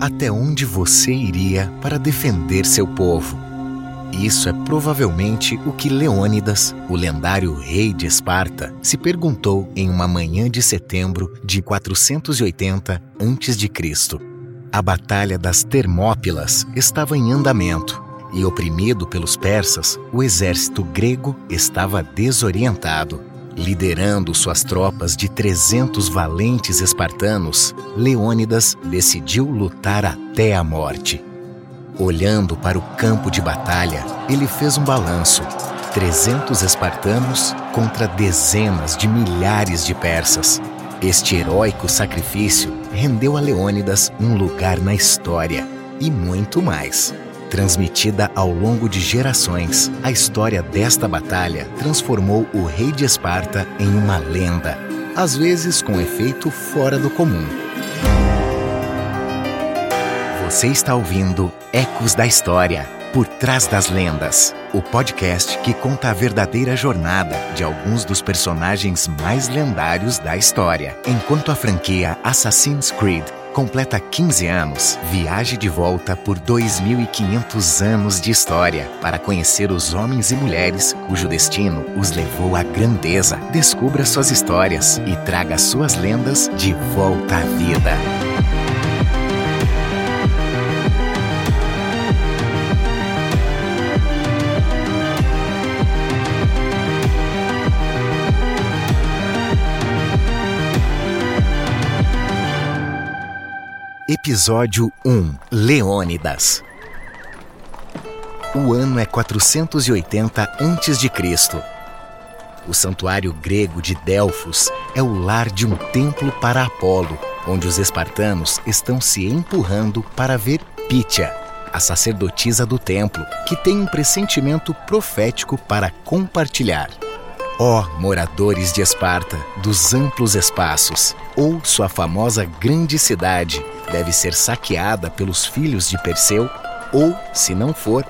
Até onde você iria para defender seu povo? Isso é provavelmente o que Leônidas, o lendário rei de Esparta, se perguntou em uma manhã de setembro de 480 a.C. A Batalha das Termópilas estava em andamento e, oprimido pelos persas, o exército grego estava desorientado. Liderando suas tropas de 300 valentes espartanos, Leônidas decidiu lutar até a morte. Olhando para o campo de batalha, ele fez um balanço: 300 espartanos contra dezenas de milhares de persas. Este heróico sacrifício rendeu a Leônidas um lugar na história e muito mais. Transmitida ao longo de gerações, a história desta batalha transformou o rei de Esparta em uma lenda, às vezes com efeito fora do comum. Você está ouvindo Ecos da História Por Trás das Lendas o podcast que conta a verdadeira jornada de alguns dos personagens mais lendários da história. Enquanto a franquia Assassin's Creed completa 15 anos, viaje de volta por 2.500 anos de história para conhecer os homens e mulheres cujo destino os levou à grandeza. Descubra suas histórias e traga suas lendas de volta à vida. Episódio 1 Leônidas O ano é 480 a.C. O santuário grego de Delfos é o lar de um templo para Apolo, onde os espartanos estão se empurrando para ver Pítia, a sacerdotisa do templo, que tem um pressentimento profético para compartilhar. Ó oh, moradores de Esparta, dos amplos espaços, ou sua famosa grande cidade deve ser saqueada pelos filhos de Perseu, ou, se não for,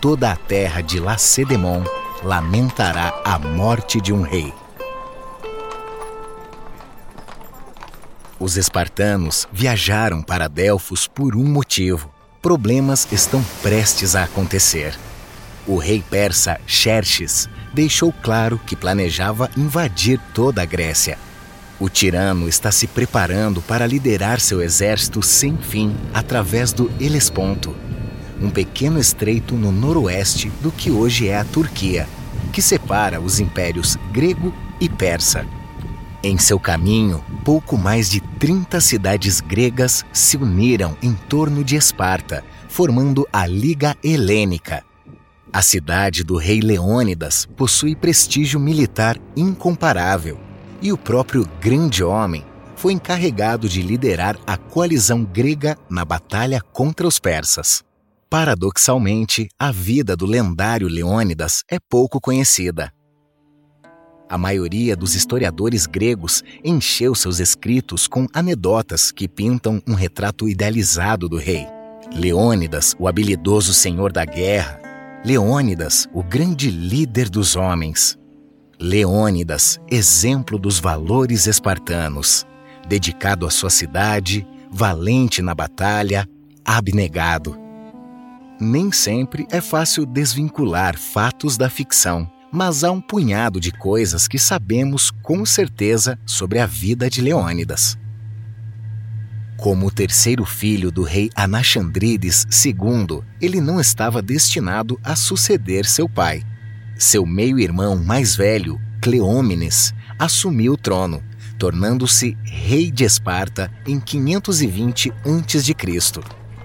toda a terra de Lacedemon lamentará a morte de um rei. Os espartanos viajaram para Delfos por um motivo. Problemas estão prestes a acontecer. O rei persa Xerxes deixou claro que planejava invadir toda a Grécia. O tirano está se preparando para liderar seu exército sem fim através do Helesponto, um pequeno estreito no noroeste do que hoje é a Turquia, que separa os impérios grego e persa. Em seu caminho, pouco mais de 30 cidades gregas se uniram em torno de Esparta, formando a Liga Helênica a cidade do rei Leônidas possui prestígio militar incomparável e o próprio grande homem foi encarregado de liderar a coalizão grega na batalha contra os persas. Paradoxalmente, a vida do lendário Leônidas é pouco conhecida. A maioria dos historiadores gregos encheu seus escritos com anedotas que pintam um retrato idealizado do rei. Leônidas, o habilidoso senhor da guerra, Leônidas, o grande líder dos homens. Leônidas, exemplo dos valores espartanos, dedicado à sua cidade, valente na batalha, abnegado. Nem sempre é fácil desvincular fatos da ficção, mas há um punhado de coisas que sabemos com certeza sobre a vida de Leônidas. Como o terceiro filho do rei Anaxandrides II, ele não estava destinado a suceder seu pai. Seu meio-irmão mais velho, Cleómenes, assumiu o trono, tornando-se rei de Esparta em 520 a.C.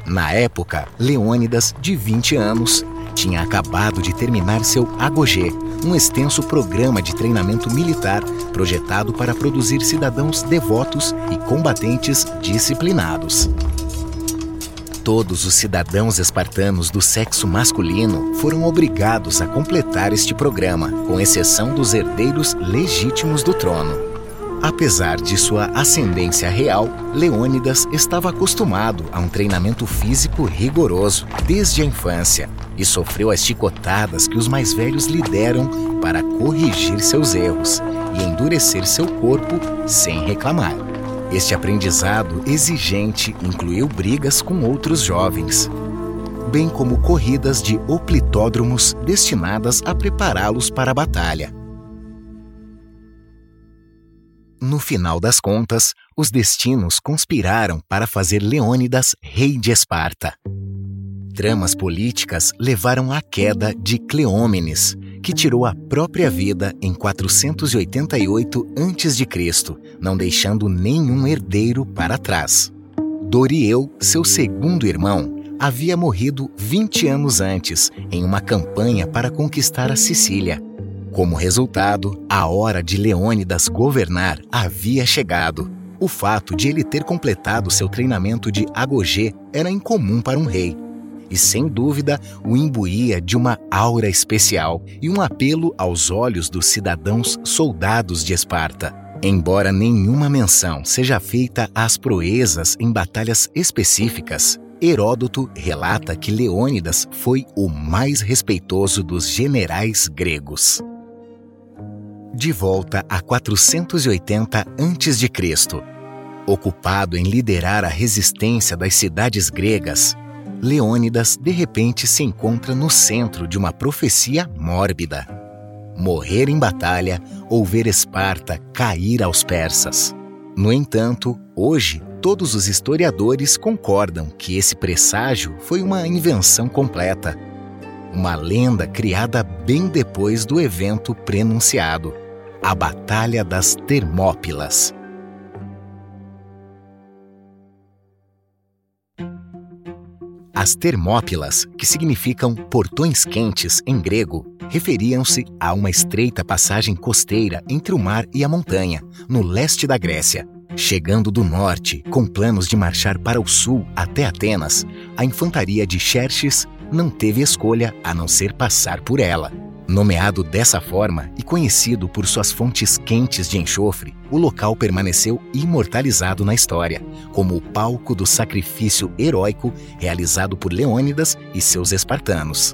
Na época, Leônidas, de 20 anos, tinha acabado de terminar seu agogê, um extenso programa de treinamento militar projetado para produzir cidadãos devotos e combatentes disciplinados. Todos os cidadãos espartanos do sexo masculino foram obrigados a completar este programa, com exceção dos herdeiros legítimos do trono. Apesar de sua ascendência real, Leônidas estava acostumado a um treinamento físico rigoroso desde a infância e sofreu as chicotadas que os mais velhos lhe deram para corrigir seus erros e endurecer seu corpo sem reclamar. Este aprendizado exigente incluiu brigas com outros jovens, bem como corridas de oplitódromos destinadas a prepará-los para a batalha. No final das contas, os destinos conspiraram para fazer Leônidas rei de Esparta. Tramas políticas levaram à queda de Cleómenes, que tirou a própria vida em 488 a.C., não deixando nenhum herdeiro para trás. Dorieu, seu segundo irmão, havia morrido 20 anos antes em uma campanha para conquistar a Sicília como resultado, a hora de Leônidas governar havia chegado. O fato de ele ter completado seu treinamento de agogê era incomum para um rei. E sem dúvida o imbuía de uma aura especial e um apelo aos olhos dos cidadãos soldados de Esparta. Embora nenhuma menção seja feita às proezas em batalhas específicas, Heródoto relata que Leônidas foi o mais respeitoso dos generais gregos de volta a 480 a.C. Ocupado em liderar a resistência das cidades gregas, Leônidas de repente se encontra no centro de uma profecia mórbida: morrer em batalha ou ver Esparta cair aos persas. No entanto, hoje, todos os historiadores concordam que esse presságio foi uma invenção completa, uma lenda criada bem depois do evento prenunciado a Batalha das Termópilas. As Termópilas, que significam portões quentes em grego, referiam-se a uma estreita passagem costeira entre o mar e a montanha, no leste da Grécia. Chegando do norte, com planos de marchar para o sul até Atenas, a infantaria de Xerxes não teve escolha a não ser passar por ela. Nomeado dessa forma e conhecido por suas fontes quentes de enxofre, o local permaneceu imortalizado na história, como o palco do sacrifício heróico realizado por Leônidas e seus espartanos.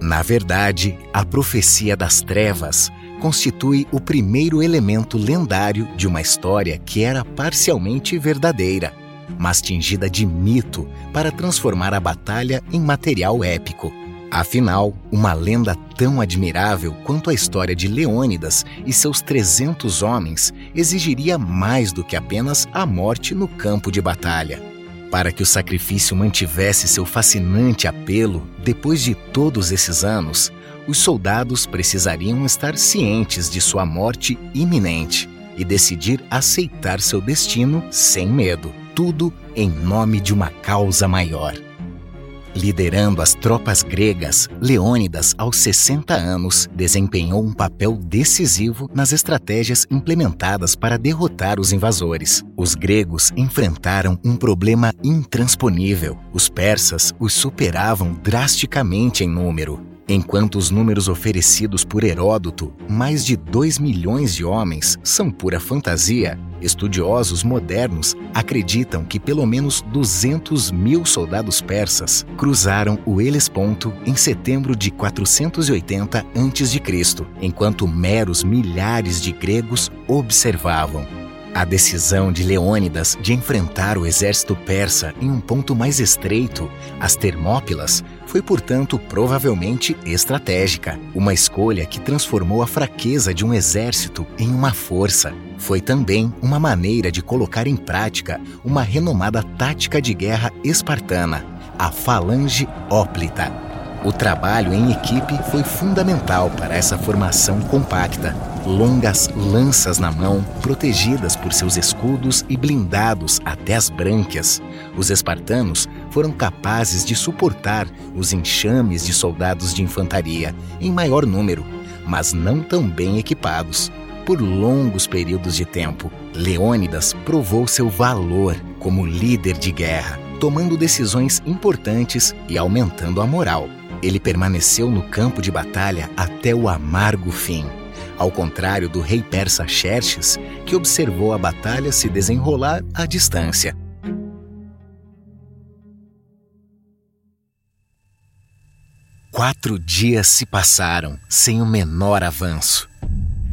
Na verdade, a profecia das trevas constitui o primeiro elemento lendário de uma história que era parcialmente verdadeira, mas tingida de mito para transformar a batalha em material épico. Afinal, uma lenda tão admirável quanto a história de Leônidas e seus 300 homens exigiria mais do que apenas a morte no campo de batalha. Para que o sacrifício mantivesse seu fascinante apelo depois de todos esses anos, os soldados precisariam estar cientes de sua morte iminente e decidir aceitar seu destino sem medo, tudo em nome de uma causa maior. Liderando as tropas gregas, Leônidas, aos 60 anos, desempenhou um papel decisivo nas estratégias implementadas para derrotar os invasores. Os gregos enfrentaram um problema intransponível. Os persas os superavam drasticamente em número. Enquanto os números oferecidos por Heródoto, mais de 2 milhões de homens, são pura fantasia, estudiosos modernos acreditam que pelo menos 200 mil soldados persas cruzaram o Helesponto em setembro de 480 a.C., enquanto meros milhares de gregos observavam. A decisão de Leônidas de enfrentar o exército persa em um ponto mais estreito, as Termópilas, foi, portanto, provavelmente estratégica. Uma escolha que transformou a fraqueza de um exército em uma força. Foi também uma maneira de colocar em prática uma renomada tática de guerra espartana, a Falange Óplita. O trabalho em equipe foi fundamental para essa formação compacta longas lanças na mão, protegidas por seus escudos e blindados até as brânquias, os espartanos foram capazes de suportar os enxames de soldados de infantaria em maior número, mas não tão bem equipados. Por longos períodos de tempo, Leônidas provou seu valor como líder de guerra, tomando decisões importantes e aumentando a moral. Ele permaneceu no campo de batalha até o amargo fim, ao contrário do rei persa Xerxes, que observou a batalha se desenrolar à distância. Quatro dias se passaram sem o menor avanço.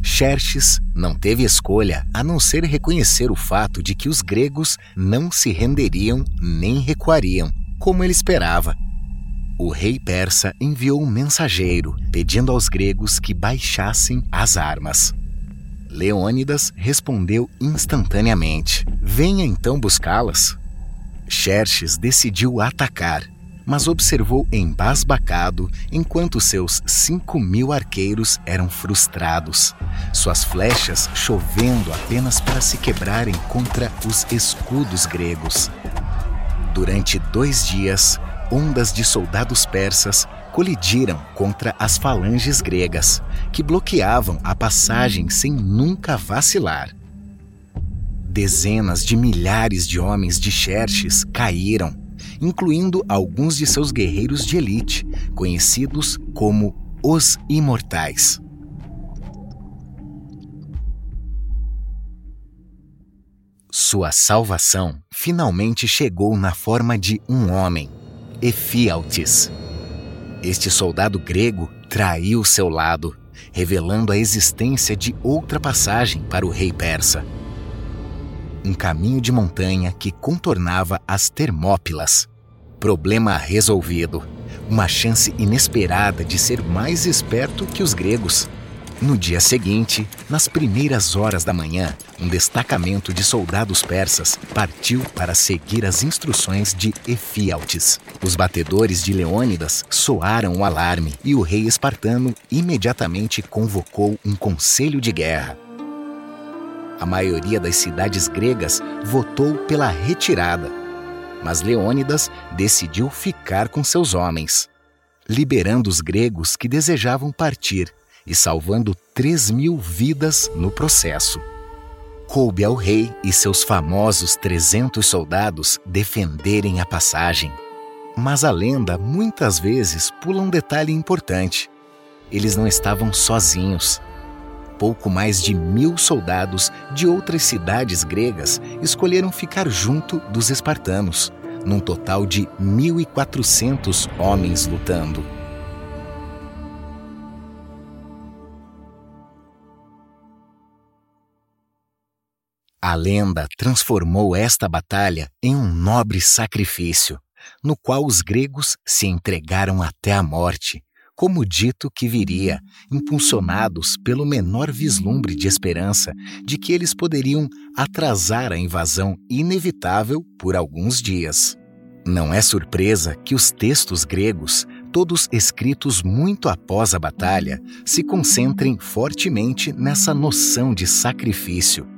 Xerxes não teve escolha a não ser reconhecer o fato de que os gregos não se renderiam nem recuariam, como ele esperava. O rei persa enviou um mensageiro pedindo aos gregos que baixassem as armas. Leônidas respondeu instantaneamente: Venha então buscá-las. Xerxes decidiu atacar mas observou embasbacado enquanto seus cinco mil arqueiros eram frustrados, suas flechas chovendo apenas para se quebrarem contra os escudos gregos. Durante dois dias, ondas de soldados persas colidiram contra as falanges gregas, que bloqueavam a passagem sem nunca vacilar. Dezenas de milhares de homens de Xerxes caíram incluindo alguns de seus guerreiros de elite, conhecidos como os Imortais. Sua salvação finalmente chegou na forma de um homem, Efialtes. Este soldado grego traiu seu lado, revelando a existência de outra passagem para o rei persa. Um caminho de montanha que contornava as Termópilas, Problema resolvido. Uma chance inesperada de ser mais esperto que os gregos. No dia seguinte, nas primeiras horas da manhã, um destacamento de soldados persas partiu para seguir as instruções de Efialtes. Os batedores de Leônidas soaram o alarme e o rei espartano imediatamente convocou um conselho de guerra. A maioria das cidades gregas votou pela retirada mas Leônidas decidiu ficar com seus homens, liberando os gregos que desejavam partir e salvando três mil vidas no processo. Coube ao rei e seus famosos 300 soldados defenderem a passagem. Mas a lenda muitas vezes pula um detalhe importante. Eles não estavam sozinhos. Pouco mais de mil soldados de outras cidades gregas escolheram ficar junto dos espartanos, num total de 1.400 homens lutando. A lenda transformou esta batalha em um nobre sacrifício, no qual os gregos se entregaram até a morte, como dito que viria, impulsionados pelo menor vislumbre de esperança de que eles poderiam atrasar a invasão inevitável por alguns dias. Não é surpresa que os textos gregos, todos escritos muito após a batalha, se concentrem fortemente nessa noção de sacrifício.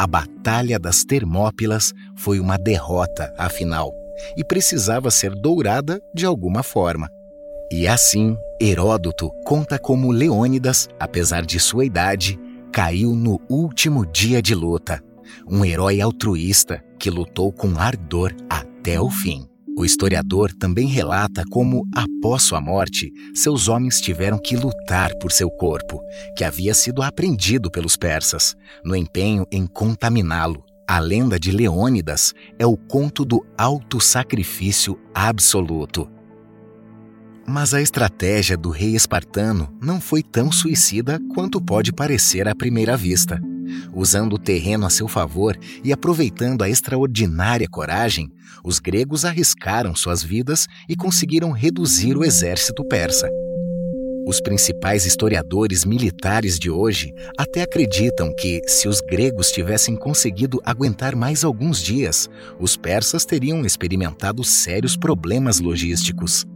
A Batalha das Termópilas foi uma derrota, afinal, e precisava ser dourada de alguma forma. E assim, Heródoto conta como Leônidas, apesar de sua idade, caiu no último dia de luta. Um herói altruísta que lutou com ardor até o fim. O historiador também relata como, após sua morte, seus homens tiveram que lutar por seu corpo, que havia sido apreendido pelos persas, no empenho em contaminá-lo. A lenda de Leônidas é o conto do alto sacrifício absoluto. Mas a estratégia do rei espartano não foi tão suicida quanto pode parecer à primeira vista. Usando o terreno a seu favor e aproveitando a extraordinária coragem, os gregos arriscaram suas vidas e conseguiram reduzir o exército persa. Os principais historiadores militares de hoje até acreditam que, se os gregos tivessem conseguido aguentar mais alguns dias, os persas teriam experimentado sérios problemas logísticos.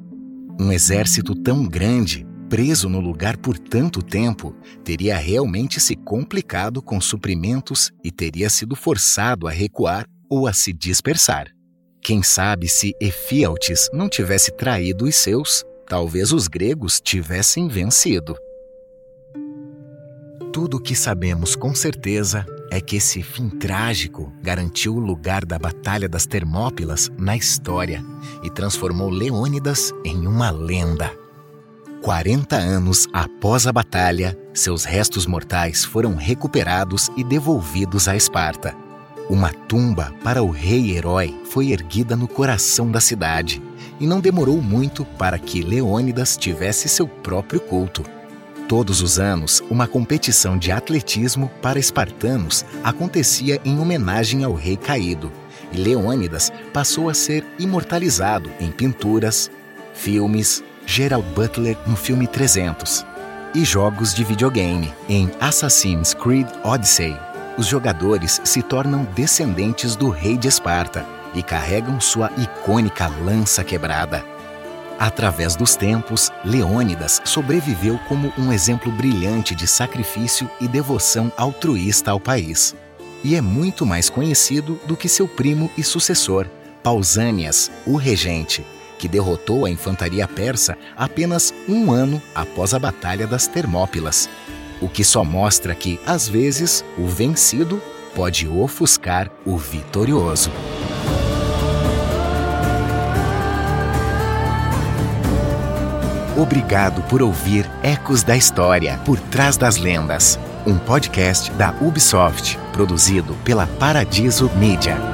Um exército tão grande, preso no lugar por tanto tempo, teria realmente se complicado com suprimentos e teria sido forçado a recuar ou a se dispersar. Quem sabe se Efialtes não tivesse traído os seus, talvez os gregos tivessem vencido. Tudo o que sabemos com certeza é que esse fim trágico garantiu o lugar da Batalha das Termópilas na história e transformou Leônidas em uma lenda. 40 anos após a batalha, seus restos mortais foram recuperados e devolvidos a Esparta. Uma tumba para o rei-herói foi erguida no coração da cidade e não demorou muito para que Leônidas tivesse seu próprio culto. Todos os anos, uma competição de atletismo para espartanos acontecia em homenagem ao rei caído, e Leônidas passou a ser imortalizado em pinturas, filmes, Gerald Butler no filme 300 e jogos de videogame. Em Assassin's Creed Odyssey, os jogadores se tornam descendentes do rei de Esparta e carregam sua icônica lança quebrada. Através dos tempos, Leônidas sobreviveu como um exemplo brilhante de sacrifício e devoção altruísta ao país. E é muito mais conhecido do que seu primo e sucessor, Pausânias, o regente, que derrotou a infantaria persa apenas um ano após a Batalha das Termópilas. O que só mostra que, às vezes, o vencido pode ofuscar o vitorioso. Obrigado por ouvir Ecos da História por Trás das Lendas, um podcast da Ubisoft, produzido pela Paradiso Media.